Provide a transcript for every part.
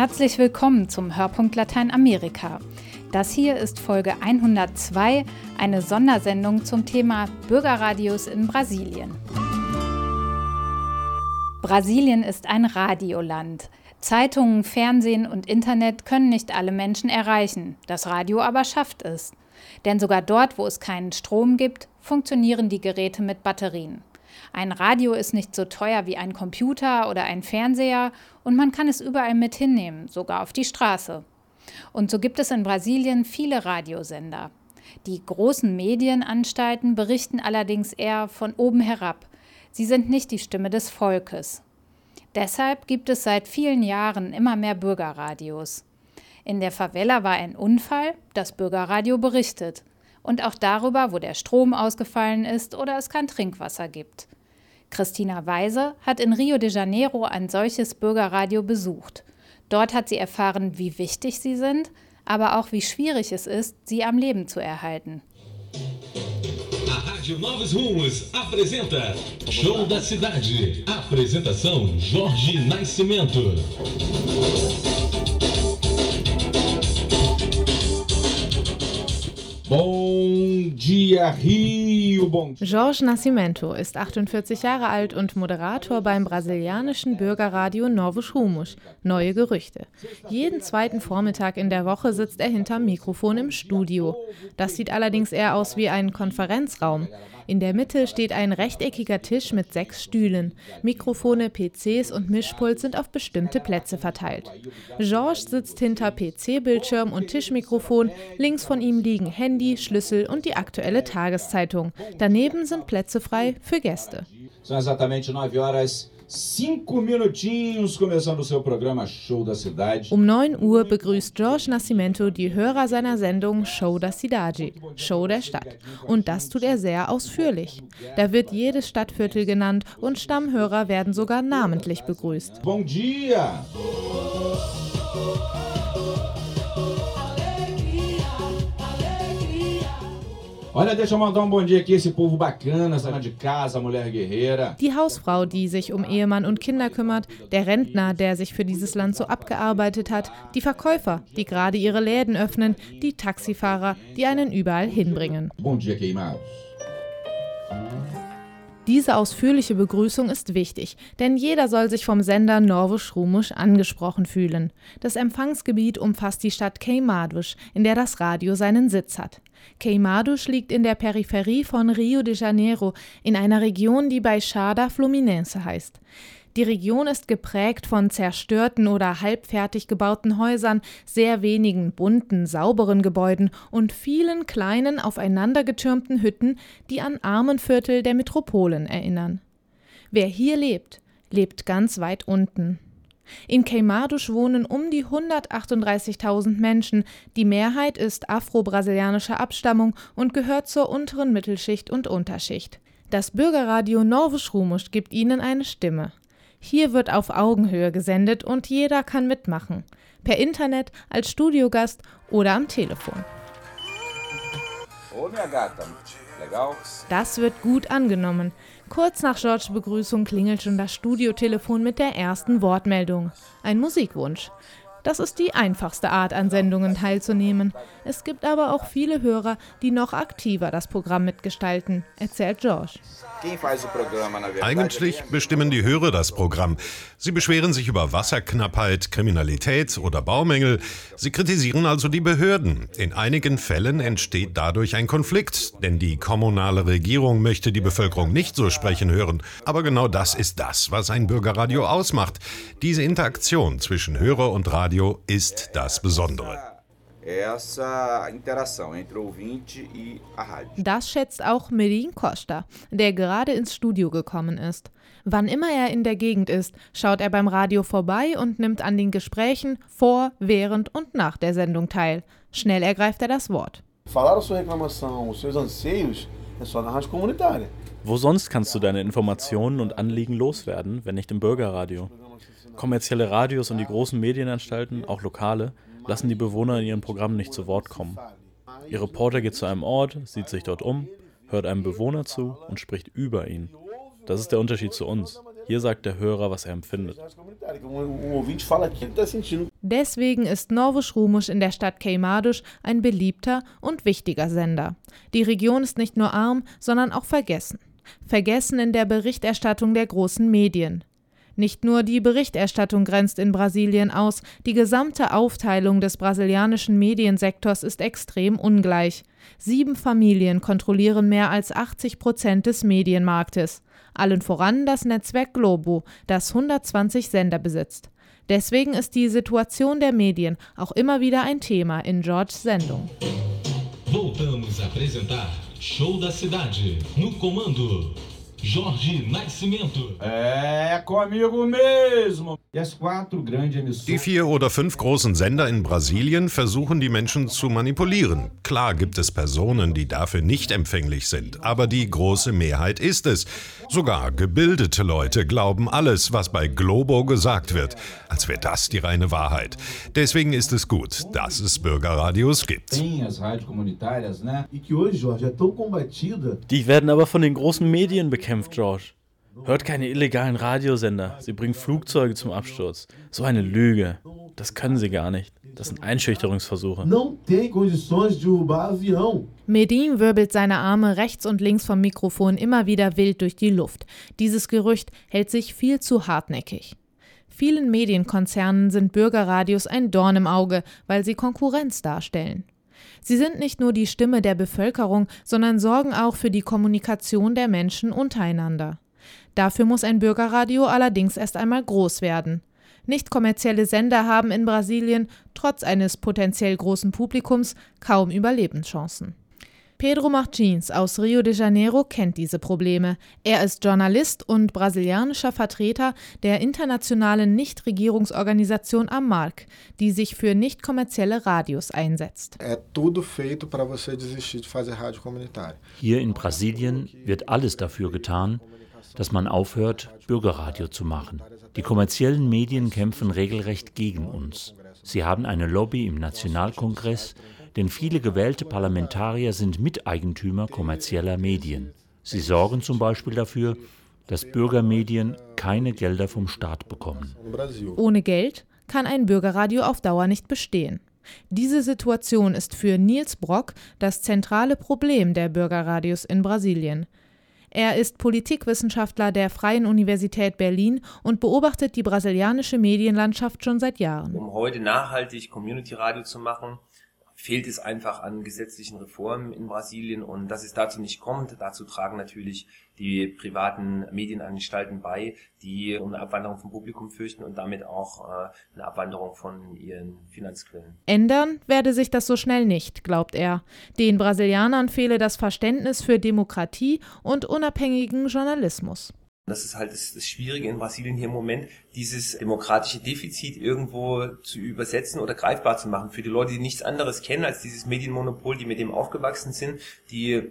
Herzlich willkommen zum Hörpunkt Lateinamerika. Das hier ist Folge 102, eine Sondersendung zum Thema Bürgerradios in Brasilien. Brasilien ist ein Radioland. Zeitungen, Fernsehen und Internet können nicht alle Menschen erreichen, das Radio aber schafft es. Denn sogar dort, wo es keinen Strom gibt, funktionieren die Geräte mit Batterien. Ein Radio ist nicht so teuer wie ein Computer oder ein Fernseher und man kann es überall mit hinnehmen, sogar auf die Straße. Und so gibt es in Brasilien viele Radiosender. Die großen Medienanstalten berichten allerdings eher von oben herab. Sie sind nicht die Stimme des Volkes. Deshalb gibt es seit vielen Jahren immer mehr Bürgerradios. In der Favela war ein Unfall, das Bürgerradio berichtet. Und auch darüber, wo der Strom ausgefallen ist oder es kein Trinkwasser gibt. Christina Weise hat in Rio de Janeiro ein solches Bürgerradio besucht. Dort hat sie erfahren, wie wichtig sie sind, aber auch wie schwierig es ist, sie am Leben zu erhalten. A Rádio Novos Rumos apresenta Show da Cidade. Apresentação Jorge Nascimento. Bom dia, Rio. Jorge Nascimento ist 48 Jahre alt und Moderator beim brasilianischen Bürgerradio Novos Rumos, Neue Gerüchte. Jeden zweiten Vormittag in der Woche sitzt er hinterm Mikrofon im Studio. Das sieht allerdings eher aus wie ein Konferenzraum. In der Mitte steht ein rechteckiger Tisch mit sechs Stühlen. Mikrofone, PCs und Mischpult sind auf bestimmte Plätze verteilt. Georges sitzt hinter PC-Bildschirm und Tischmikrofon. Links von ihm liegen Handy, Schlüssel und die aktuelle Tageszeitung. Daneben sind Plätze frei für Gäste. São exatamente 9 horas cinco minutinhos, começando o seu programa Show da Cidade. Um 9 Uhr begrüßt Jorge Nascimento die Hörer seiner Sendung Show da Cidade, Show der Stadt. Und das tut er sehr ausführlich. Da wird jedes Stadtviertel genannt und Stammhörer werden sogar namentlich begrüßt. Bom dia! Olha, deixa eu mandar um bom dia aqui, esse povo bacana, essa de casa, mulher guerreira. Die Hausfrau, die sich um Ehemann und Kinder kümmert, der Rentner, der sich für dieses Land so abgearbeitet hat, die Verkäufer, die gerade ihre Läden öffnen, die Taxifahrer, die einen überall hinbringen. Bom dia, queimados. Diese ausführliche Begrüßung ist wichtig, denn jeder soll sich vom Sender Norwisch Rumisch angesprochen fühlen. Das Empfangsgebiet umfasst die Stadt Queimados, in der das Radio seinen Sitz hat. Queimados liegt in der Peripherie von Rio de Janeiro, in einer Region, die Baixada Fluminense heißt. Die Region ist geprägt von zerstörten oder halbfertig gebauten Häusern, sehr wenigen bunten, sauberen Gebäuden und vielen kleinen, aufeinandergetürmten Hütten, die an Armenviertel der Metropolen erinnern. Wer hier lebt, lebt ganz weit unten. In Queimados wohnen um die 138.000 Menschen. Die Mehrheit ist afro-brasilianischer Abstammung und gehört zur unteren Mittelschicht und Unterschicht. Das Bürgerradio Novos Rumos gibt ihnen eine Stimme. Hier wird auf Augenhöhe gesendet und jeder kann mitmachen. Per Internet, als Studiogast oder am Telefon. Das wird gut angenommen. Kurz nach Georges Begrüßung klingelt schon das Studiotelefon mit der ersten Wortmeldung. Ein Musikwunsch. Das ist die einfachste Art, an Sendungen teilzunehmen. Es gibt aber auch viele Hörer, die noch aktiver das Programm mitgestalten, erzählt George. Eigentlich bestimmen die Hörer das Programm. Sie beschweren sich über Wasserknappheit, Kriminalität oder Baumängel. Sie kritisieren also die Behörden. In einigen Fällen entsteht dadurch ein Konflikt, denn die kommunale Regierung möchte die Bevölkerung nicht so sprechen hören. Aber genau das ist das, was ein Bürgerradio ausmacht. Diese Interaktion zwischen Hörer und Radio ist das Besondere. E. Das schätzt auch Medin Costa, der gerade ins Studio gekommen ist. Wann immer er in der Gegend ist, schaut er beim Radio vorbei und nimmt an den Gesprächen vor, während und nach der Sendung teil. Schnell ergreift er das Wort. Wo sonst kannst du deine Informationen und Anliegen loswerden, wenn nicht im Bürgerradio? Kommerzielle Radios und die großen Medienanstalten, auch lokale, lassen die Bewohner in ihren Programmen nicht zu Wort kommen. Ihr Reporter geht zu einem Ort, sieht sich dort um, hört einem Bewohner zu und spricht über ihn. Das ist der Unterschied zu uns. Hier sagt der Hörer, was er empfindet. Deswegen ist Norwusch Rumusch in der Stadt Keimadusch ein beliebter und wichtiger Sender. Die Region ist nicht nur arm, sondern auch vergessen. Vergessen in der Berichterstattung der großen Medien. Nicht nur die Berichterstattung grenzt in Brasilien aus, die gesamte Aufteilung des brasilianischen Mediensektors ist extrem ungleich. Sieben Familien kontrollieren mehr als 80 Prozent des Medienmarktes. Allen voran das Netzwerk Globo, das 120 Sender besitzt. Deswegen ist die Situation der Medien auch immer wieder ein Thema in Georges Sendung. Voltamos a apresentar Show da Cidade. No comando, Jorge Nascimento. É comigo mesmo. E. Die vier oder fünf großen Sender in Brasilien versuchen die Menschen zu manipulieren. Klar gibt es Personen, die dafür nicht empfänglich sind, aber die große Mehrheit ist es. Sogar gebildete Leute glauben alles, was bei Globo gesagt wird, als wäre das die reine Wahrheit. Deswegen ist es gut, dass es Bürgerradios gibt. E Die werden aber von den großen Medien bekämpft, George. Hört keine illegalen Radiosender. Sie bringen Flugzeuge zum Absturz. So eine Lüge. Das können sie gar nicht. Das sind Einschüchterungsversuche. Medin wirbelt seine Arme rechts und links vom Mikrofon immer wieder wild durch die Luft. Dieses Gerücht hält sich viel zu hartnäckig. Vielen Medienkonzernen sind Bürgerradios ein Dorn im Auge, weil sie Konkurrenz darstellen. Sie sind nicht nur die Stimme der Bevölkerung, sondern sorgen auch für die Kommunikation der Menschen untereinander. Dafür muss ein Bürgerradio allerdings erst einmal groß werden. Nicht kommerzielle Sender haben in Brasilien, trotz eines potenziell großen Publikums, kaum Überlebenschancen. Pedro Martins aus Rio de Janeiro kennt diese Probleme. Er ist Journalist und brasilianischer Vertreter der internationalen Nichtregierungsorganisation AMARC, die sich für nicht kommerzielle Radios einsetzt. Hier in Brasilien wird alles dafür getan, dass man aufhört, Bürgerradio zu machen. Die kommerziellen Medien kämpfen regelrecht gegen uns. Sie haben eine Lobby im Nationalkongress, denn viele gewählte Parlamentarier sind Miteigentümer kommerzieller Medien. Sie sorgen zum Beispiel dafür, dass Bürgermedien keine Gelder vom Staat bekommen. Ohne Geld kann ein Bürgerradio auf Dauer nicht bestehen. Diese Situation ist für Niels Brock das zentrale Problem der Bürgerradios in Brasilien. Er ist Politikwissenschaftler der Freien Universität Berlin und beobachtet die brasilianische Medienlandschaft schon seit Jahren. Um heute nachhaltig Community Radio zu machen, fehlt es einfach an gesetzlichen Reformen in Brasilien und dass es dazu nicht kommt, dazu tragen natürlich die privaten Medienanstalten bei, die eine Abwanderung vom Publikum fürchten und damit auch äh, eine Abwanderung von ihren Finanzquellen. Ändern werde sich das so schnell nicht, glaubt er. Den Brasilianern fehle das Verständnis für Demokratie und unabhängigen Journalismus. Das ist halt das, das Schwierige in Brasilien hier im Moment, dieses demokratische Defizit irgendwo zu übersetzen oder greifbar zu machen für die Leute, die nichts anderes kennen als dieses Medienmonopol, die mit dem aufgewachsen sind, die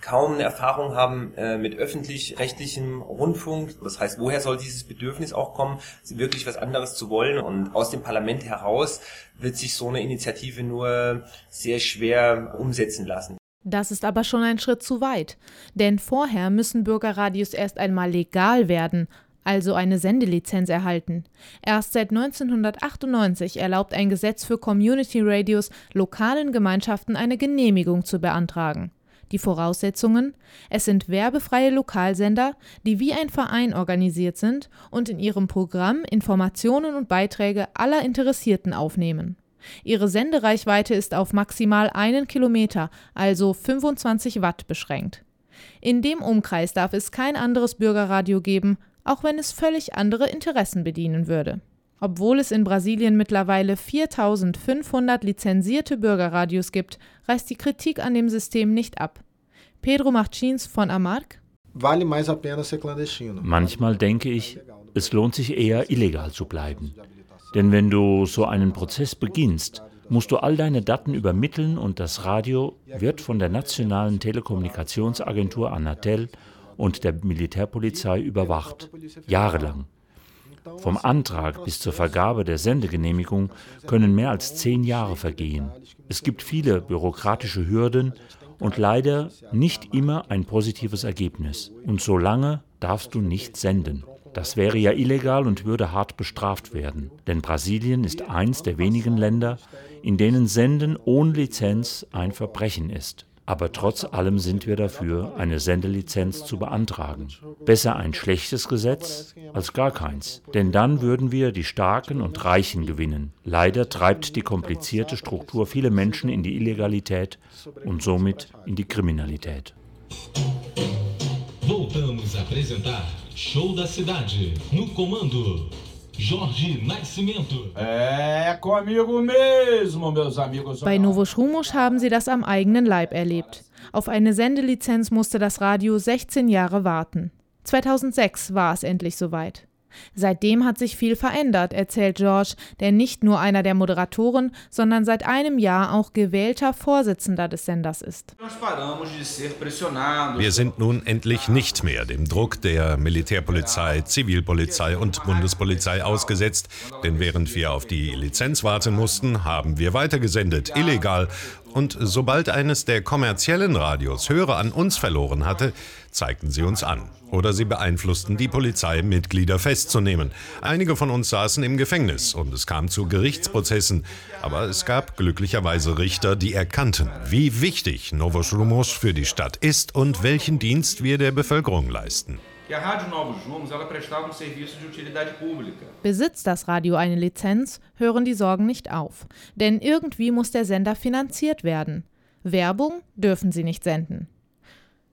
kaum eine Erfahrung haben äh, mit öffentlich-rechtlichem Rundfunk. Das heißt, woher soll dieses Bedürfnis auch kommen, wirklich was anderes zu wollen? Und aus dem Parlament heraus wird sich so eine Initiative nur sehr schwer umsetzen lassen. Das ist aber schon ein Schritt zu weit. Denn vorher müssen Bürgerradios erst einmal legal werden, also eine Sendelizenz erhalten. Erst seit 1998 erlaubt ein Gesetz für Community Radios lokalen Gemeinschaften eine Genehmigung zu beantragen. Die Voraussetzungen? Es sind werbefreie Lokalsender, die wie ein Verein organisiert sind und in ihrem Programm Informationen und Beiträge aller Interessierten aufnehmen. Ihre Sendereichweite ist auf maximal einen Kilometer, also 25 Watt beschränkt. In dem Umkreis darf es kein anderes Bürgerradio geben, auch wenn es völlig andere Interessen bedienen würde. Obwohl es in Brasilien mittlerweile 4500 lizenzierte Bürgerradios gibt, reißt die Kritik an dem System nicht ab. Pedro Martins von Amarc. Manchmal denke ich, es lohnt sich eher, illegal zu bleiben. Denn wenn du so einen Prozess beginnst, musst du all deine Daten übermitteln und das Radio wird von der nationalen Telekommunikationsagentur Anatel und der Militärpolizei überwacht. Jahrelang. Vom Antrag bis zur Vergabe der Sendegenehmigung können mehr als zehn Jahre vergehen. Es gibt viele bürokratische Hürden und leider nicht immer ein positives Ergebnis. Und so lange darfst du nicht senden. Das wäre ja illegal und würde hart bestraft werden. Denn Brasilien ist eins der wenigen Länder, in denen Senden ohne Lizenz ein Verbrechen ist. Aber trotz allem sind wir dafür, eine Sendelizenz zu beantragen. Besser ein schlechtes Gesetz als gar keins. Denn dann würden wir die Starken und Reichen gewinnen. Leider treibt die komplizierte Struktur viele Menschen in die Illegalität und somit in die Kriminalität. Voltamos a apresentar Show da Cidade, no comando. Jorge Nascimento. É comigo mesmo, meus amigos. Bei Novo Schumusch haben sie das am eigenen Leib erlebt. Auf eine Sendelizenz musste das Radio 16 Jahre warten. 2006 war es endlich soweit. Seitdem hat sich viel verändert, erzählt George, der nicht nur einer der Moderatoren, sondern seit einem Jahr auch gewählter Vorsitzender des Senders ist. Wir sind nun endlich nicht mehr dem Druck der Militärpolizei, Zivilpolizei und Bundespolizei ausgesetzt, denn während wir auf die Lizenz warten mussten, haben wir weitergesendet, illegal. Und sobald eines der kommerziellen Radios Hörer an uns verloren hatte, zeigten sie uns an. Oder sie beeinflussten die Polizei, Mitglieder festzunehmen. Einige von uns saßen im Gefängnis und es kam zu Gerichtsprozessen. Aber es gab glücklicherweise Richter, die erkannten, wie wichtig Novoshrumush für die Stadt ist und welchen Dienst wir der Bevölkerung leisten. Besitzt das Radio eine Lizenz, hören die Sorgen nicht auf. Denn irgendwie muss der Sender finanziert werden. Werbung dürfen sie nicht senden.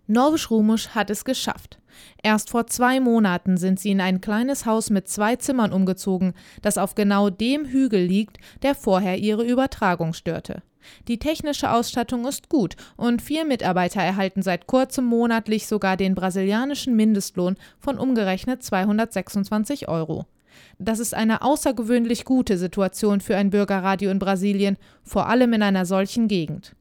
Norwisch Rumisch hat es geschafft. Erst vor zwei Monaten sind sie in ein kleines Haus mit zwei Zimmern umgezogen, das auf genau dem Hügel liegt, der vorher ihre Übertragung störte. Die technische Ausstattung ist gut und vier Mitarbeiter erhalten seit kurzem monatlich sogar den brasilianischen Mindestlohn von umgerechnet 226 Euro. Das ist eine außergewöhnlich gute Situation für ein Bürgerradio in Brasilien, vor allem in einer solchen Gegend.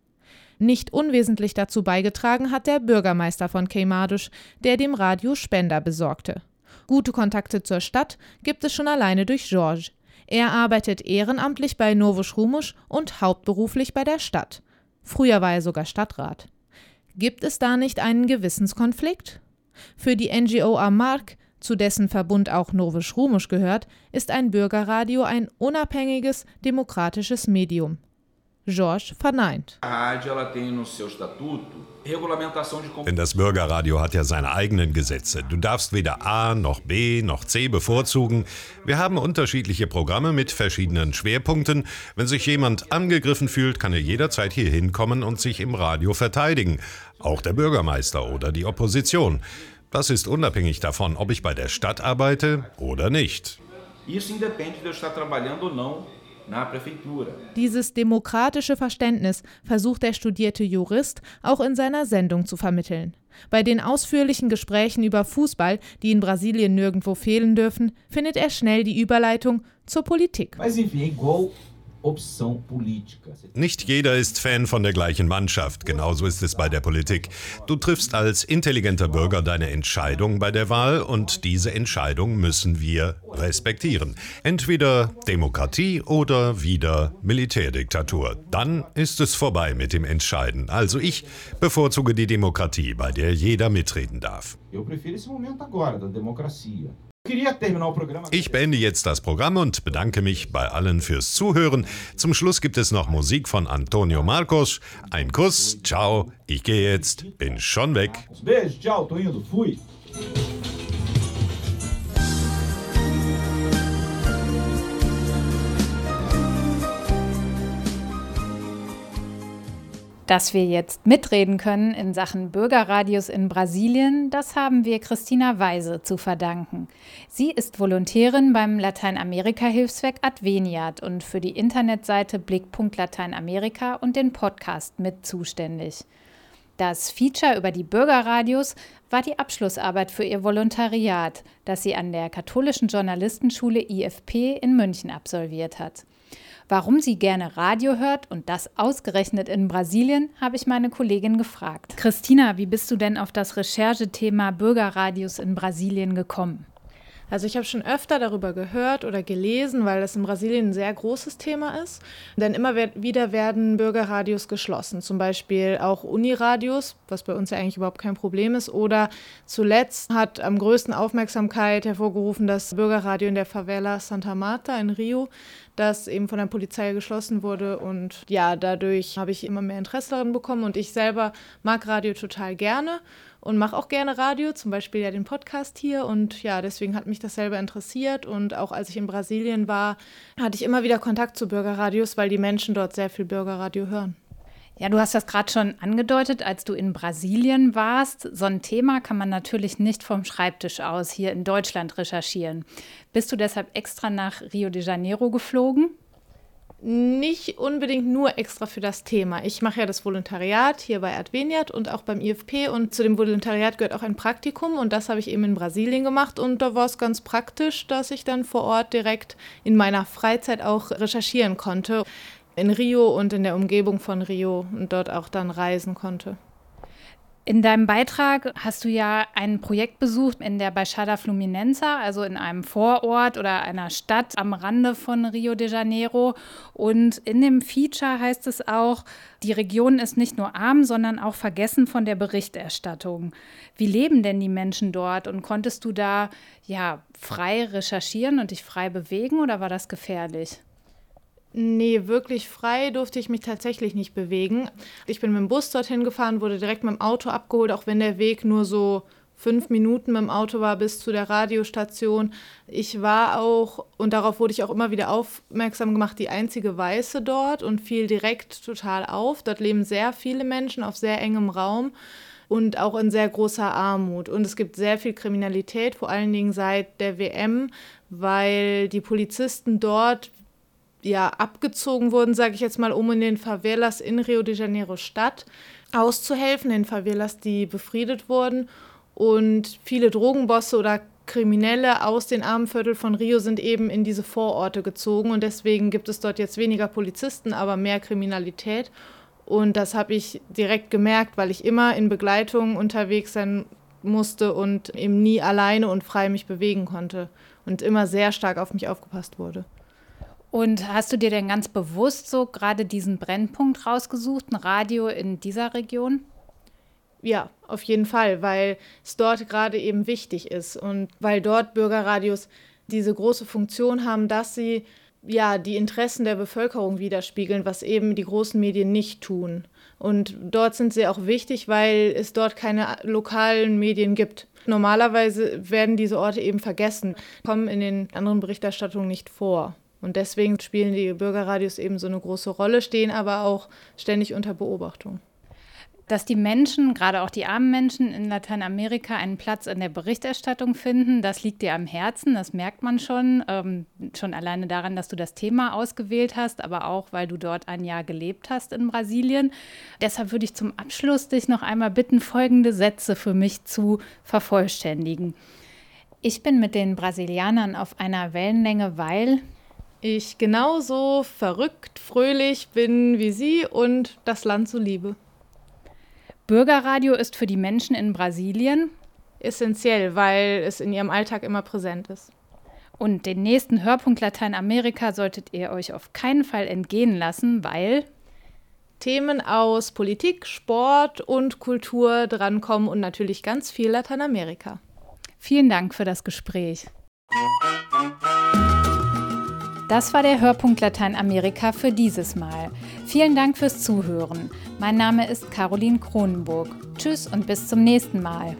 Nicht unwesentlich dazu beigetragen hat der Bürgermeister von Queimados, der dem Radio Spender besorgte. Gute Kontakte zur Stadt gibt es schon alleine durch George. Er arbeitet ehrenamtlich bei Novo Schrumisch und hauptberuflich bei der Stadt. Früher war er sogar Stadtrat. Gibt es da nicht einen Gewissenskonflikt? Für die NGO Amark, zu dessen Verbund auch Novo Schrumisch gehört, ist ein Bürgerradio ein unabhängiges, demokratisches Medium. Jorge verneint. Denn das Bürgerradio hat ja seine eigenen Gesetze. Du darfst weder A noch B noch C bevorzugen. Wir haben unterschiedliche Programme mit verschiedenen Schwerpunkten. Wenn sich jemand angegriffen fühlt, kann er jederzeit hier hinkommen und sich im Radio verteidigen. Auch der Bürgermeister oder die Opposition. Das ist unabhängig davon, ob ich bei der Stadt arbeite oder nicht. Isso independe de eu estar trabalhando ou não dieses demokratische Verständnis versucht der studierte Jurist auch in seiner Sendung zu vermitteln. Bei den ausführlichen Gesprächen über Fußball, die in Brasilien nirgendwo fehlen dürfen, findet er schnell die Überleitung zur Politik. Mas enfim. Nicht jeder ist Fan von der gleichen Mannschaft. Genauso ist es bei der Politik. Du triffst als intelligenter Bürger deine Entscheidung bei der Wahl und diese Entscheidung müssen wir respektieren. Entweder Demokratie oder wieder Militärdiktatur. Dann ist es vorbei mit dem Entscheiden. Also ich bevorzuge die Demokratie, bei der jeder mitreden darf. Eu prefiro esse momento agora, da democracia. Ich beende jetzt das Programm und bedanke mich bei allen fürs Zuhören. Zum Schluss gibt es noch Musik von Antonio Marcos. Ein Kuss, ciao, ich gehe jetzt, bin schon weg. Beijo, tchau, tô indo, fui. Dass wir jetzt mitreden können in Sachen Bürgerradios in Brasilien, das haben wir Christina Weise zu verdanken. Sie ist Volontärin beim Lateinamerika-Hilfswerk Adveniat und für die Internetseite Blickpunkt Lateinamerika und den Podcast mit zuständig. Das Feature über die Bürgerradios war die Abschlussarbeit für ihr Volontariat, das sie an der katholischen Journalistenschule IFP in München absolviert hat. Warum sie gerne Radio hört und das ausgerechnet in Brasilien, habe ich meine Kollegin gefragt. Christina, wie bist du denn auf das Recherchethema Bürgerradios in Brasilien gekommen? Also ich habe schon öfter darüber gehört oder gelesen, weil das in Brasilien ein sehr großes Thema ist. Denn immer wieder werden Bürgerradios geschlossen, zum Beispiel auch Uniradios, was bei uns ja eigentlich überhaupt kein Problem ist. Oder zuletzt hat am größten Aufmerksamkeit hervorgerufen das Bürgerradio in der Favela Santa Marta in Rio, das eben von der Polizei geschlossen wurde. Und ja, dadurch habe ich immer mehr Interesse daran bekommen. Und ich selber mag Radio total gerne und mache auch gerne Radio, zum Beispiel ja den Podcast hier. Und ja, deswegen hat mich das selber interessiert. Und auch als ich in Brasilien war, hatte ich immer wieder Kontakt zu Bürgerradios, weil die Menschen dort sehr viel Bürgerradio hören. Ja, du hast das gerade schon angedeutet, als du in Brasilien warst. So ein Thema kann man natürlich nicht vom Schreibtisch aus hier in Deutschland recherchieren. Bist du deshalb extra nach Rio de Janeiro geflogen? Nicht unbedingt nur extra für das Thema. Ich mache ja das Volontariat hier bei Adveniat und auch beim IFP und zu dem Volontariat gehört auch ein Praktikum und das habe ich eben in Brasilien gemacht und da war es ganz praktisch, dass ich dann vor Ort direkt in meiner Freizeit auch recherchieren konnte in Rio und in der Umgebung von Rio und dort auch dann reisen konnte. In deinem Beitrag hast du ja ein Projekt besucht in der Baixada Fluminense, also in einem Vorort oder einer Stadt am Rande von Rio de Janeiro. Und in dem Feature heißt es auch, die Region ist nicht nur arm, sondern auch vergessen von der Berichterstattung. Wie leben denn die Menschen dort? Und konntest du da ja frei recherchieren und dich frei bewegen oder war das gefährlich? Nee, wirklich frei durfte ich mich tatsächlich nicht bewegen. Ich bin mit dem Bus dorthin gefahren, wurde direkt mit dem Auto abgeholt, auch wenn der Weg nur so fünf Minuten mit dem Auto war bis zu der Radiostation. Ich war auch, und darauf wurde ich auch immer wieder aufmerksam gemacht, die einzige Weiße dort und fiel direkt total auf. Dort leben sehr viele Menschen auf sehr engem Raum und auch in sehr großer Armut. Und es gibt sehr viel Kriminalität, vor allen Dingen seit der WM, weil die Polizisten dort ja abgezogen wurden, sage ich jetzt mal, um in den Favelas in Rio de Janeiro Stadt auszuhelfen, in Favelas, die befriedet wurden. Und viele Drogenbosse oder Kriminelle aus den Armenvierteln von Rio sind eben in diese Vororte gezogen und deswegen gibt es dort jetzt weniger Polizisten, aber mehr Kriminalität. Und das habe ich direkt gemerkt, weil ich immer in Begleitung unterwegs sein musste und eben nie alleine und frei mich bewegen konnte und immer sehr stark auf mich aufgepasst wurde. Und hast du dir denn ganz bewusst so gerade diesen Brennpunkt rausgesucht, ein Radio in dieser Region? Ja, auf jeden Fall, weil es dort gerade eben wichtig ist und weil dort Bürgerradios diese große Funktion haben, dass sie ja die Interessen der Bevölkerung widerspiegeln, was eben die großen Medien nicht tun. Und dort sind sie auch wichtig, weil es dort keine lokalen Medien gibt. Normalerweise werden diese Orte eben vergessen, kommen in den anderen Berichterstattungen nicht vor. Und deswegen spielen die Bürgerradios eben so eine große Rolle, stehen aber auch ständig unter Beobachtung. Dass die Menschen, gerade auch die armen Menschen in Lateinamerika, einen Platz in der Berichterstattung finden, das liegt dir am Herzen, das merkt man schon. Ähm, schon alleine daran, dass du das Thema ausgewählt hast, aber auch, weil du dort ein Jahr gelebt hast in Brasilien. Deshalb würde ich zum Abschluss dich noch einmal bitten, folgende Sätze für mich zu vervollständigen. Ich bin mit den Brasilianern auf einer Wellenlänge, weil ich genauso verrückt, fröhlich bin wie Sie und das Land so liebe. Bürgerradio ist für die Menschen in Brasilien essentiell, weil es in ihrem Alltag immer präsent ist. Und den nächsten Hörpunkt Lateinamerika solltet ihr euch auf keinen Fall entgehen lassen, weil Themen aus Politik, Sport und Kultur drankommen und natürlich ganz viel Lateinamerika. Vielen Dank für das Gespräch. Das war der Hörpunkt Lateinamerika für dieses Mal. Vielen Dank fürs Zuhören. Mein Name ist Caroline Kronenburg. Tschüss und bis zum nächsten Mal.